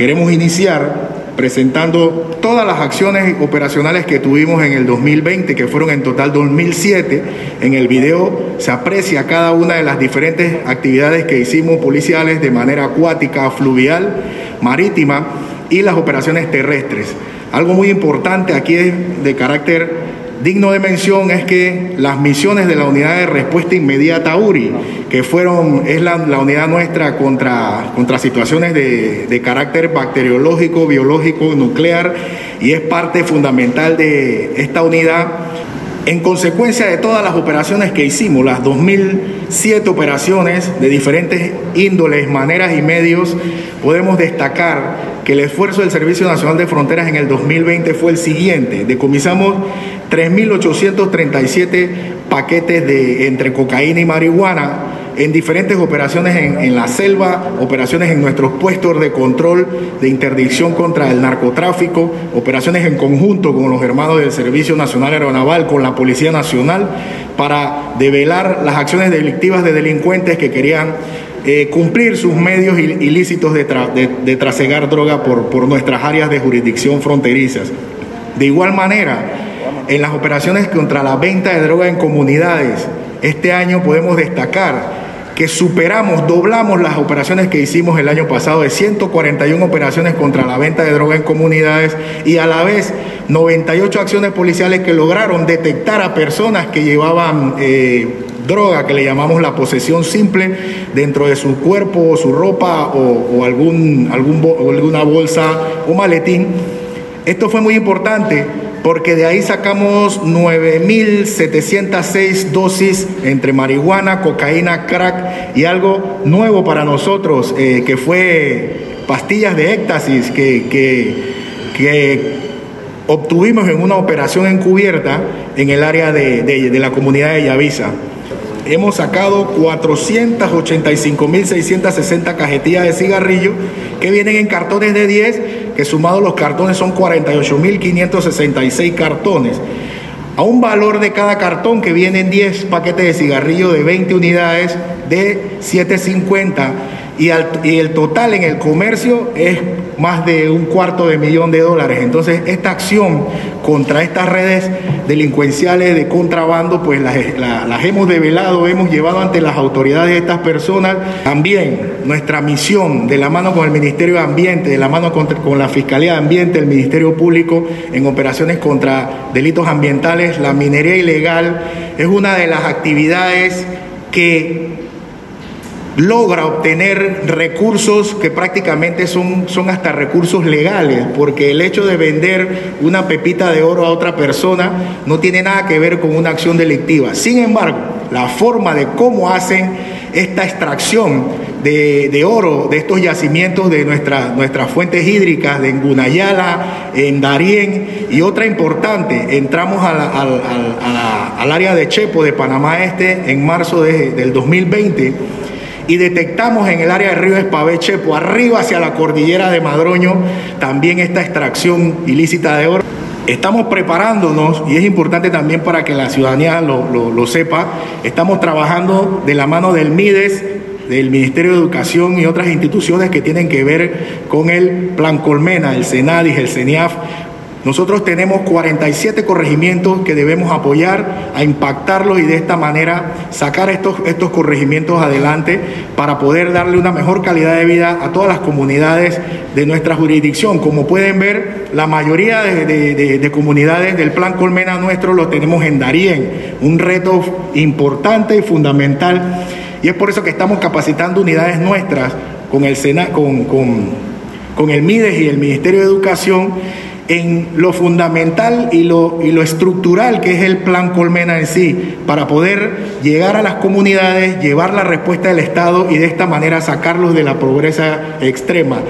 queremos iniciar presentando todas las acciones operacionales que tuvimos en el 2020, que fueron en total 2007. En el video se aprecia cada una de las diferentes actividades que hicimos policiales de manera acuática, fluvial, marítima y las operaciones terrestres. Algo muy importante aquí es de carácter digno de mención es que las misiones de la unidad de respuesta inmediata URI, que fueron, es la, unidad nuestra contra, contra situaciones de, de, carácter bacteriológico, biológico, nuclear, y es parte fundamental de esta unidad. En consecuencia de todas las operaciones que hicimos, las 2007 operaciones de diferentes índoles, maneras y medios, podemos destacar que el esfuerzo del Servicio Nacional de Fronteras en el 2020 fue el siguiente. Decomisamos 3.837 paquetes de, entre cocaína y marihuana en diferentes operaciones en, la selva, operaciones en nuestros puestos de control de interdicción contra el narcotráfico, operaciones en conjunto con los hermanos del Servicio Nacional Aeronaval, con la Policía Nacional, para develar las acciones delictivas de delincuentes que querían eh, cumplir sus medios ilícitos de, trasegar droga por, por nuestras áreas de jurisdicción fronterizas. De igual manera, en las operaciones contra la venta de droga en comunidades, este año podemos destacar que superamos, doblamos las operaciones que hicimos el año pasado de 141 operaciones contra la venta de droga en comunidades y a la vez 98 acciones policiales que lograron detectar a personas que llevaban eh, droga, que le llamamos la posesión simple, dentro de su cuerpo o su ropa o, algún, algún, alguna bolsa o maletín. Esto fue muy importante porque de ahí sacamos 9.706 dosis entre marihuana, cocaína, crack y algo nuevo para nosotros, eh, que fue pastillas de éxtasis que, que, obtuvimos en una operación encubierta en el área de, de la comunidad de Yavisa. Hemos sacado 485.660 cajetillas de cigarrillo que vienen en cartones de 10, que sumados los cartones son 48.566 cartones. A un valor de cada cartón que vienen 10 paquetes de cigarrillo de 20 unidades de 750 y, el total en el comercio es más de un cuarto de millón de dólares. Entonces, esta acción contra estas redes delincuenciales de contrabando, pues las, hemos develado, hemos llevado ante las autoridades de estas personas. También nuestra misión, de la mano con el Ministerio de Ambiente, de la mano con, con la Fiscalía de Ambiente, el Ministerio Público, en operaciones contra delitos ambientales, la minería ilegal, es una de las actividades que logra obtener recursos que prácticamente son, son hasta recursos legales, porque el hecho de vender una pepita de oro a otra persona no tiene nada que ver con una acción delictiva. Sin embargo, la forma de cómo hacen esta extracción de, oro de estos yacimientos de nuestras fuentes hídricas, de en Gunayala, en Darién y otra importante, entramos al área de Chepo de Panamá Este en marzo del 2020 y detectamos en el área del río Espaveche, por arriba hacia la cordillera de Madroño, también esta extracción ilícita de oro. Estamos preparándonos, y es importante también para que la ciudadanía lo, sepa, estamos trabajando de la mano del MIDES, del Ministerio de Educación y otras instituciones que tienen que ver con el Plan Colmena, el CENADIS, el CENIAF, nosotros tenemos 47 corregimientos que debemos apoyar, a impactarlos y de esta manera sacar estos, estos corregimientos adelante para poder darle una mejor calidad de vida a todas las comunidades de nuestra jurisdicción. Como pueden ver, la mayoría de, comunidades del Plan Colmena nuestro lo tenemos en Darién, un reto importante y fundamental. Y es por eso que estamos capacitando unidades nuestras con el, Sena, con, con, con el MIDES y el Ministerio de Educación en lo fundamental y lo, y lo estructural que es el plan Colmena en sí, para poder llegar a las comunidades, llevar la respuesta del Estado y de esta manera sacarlos de la pobreza extrema.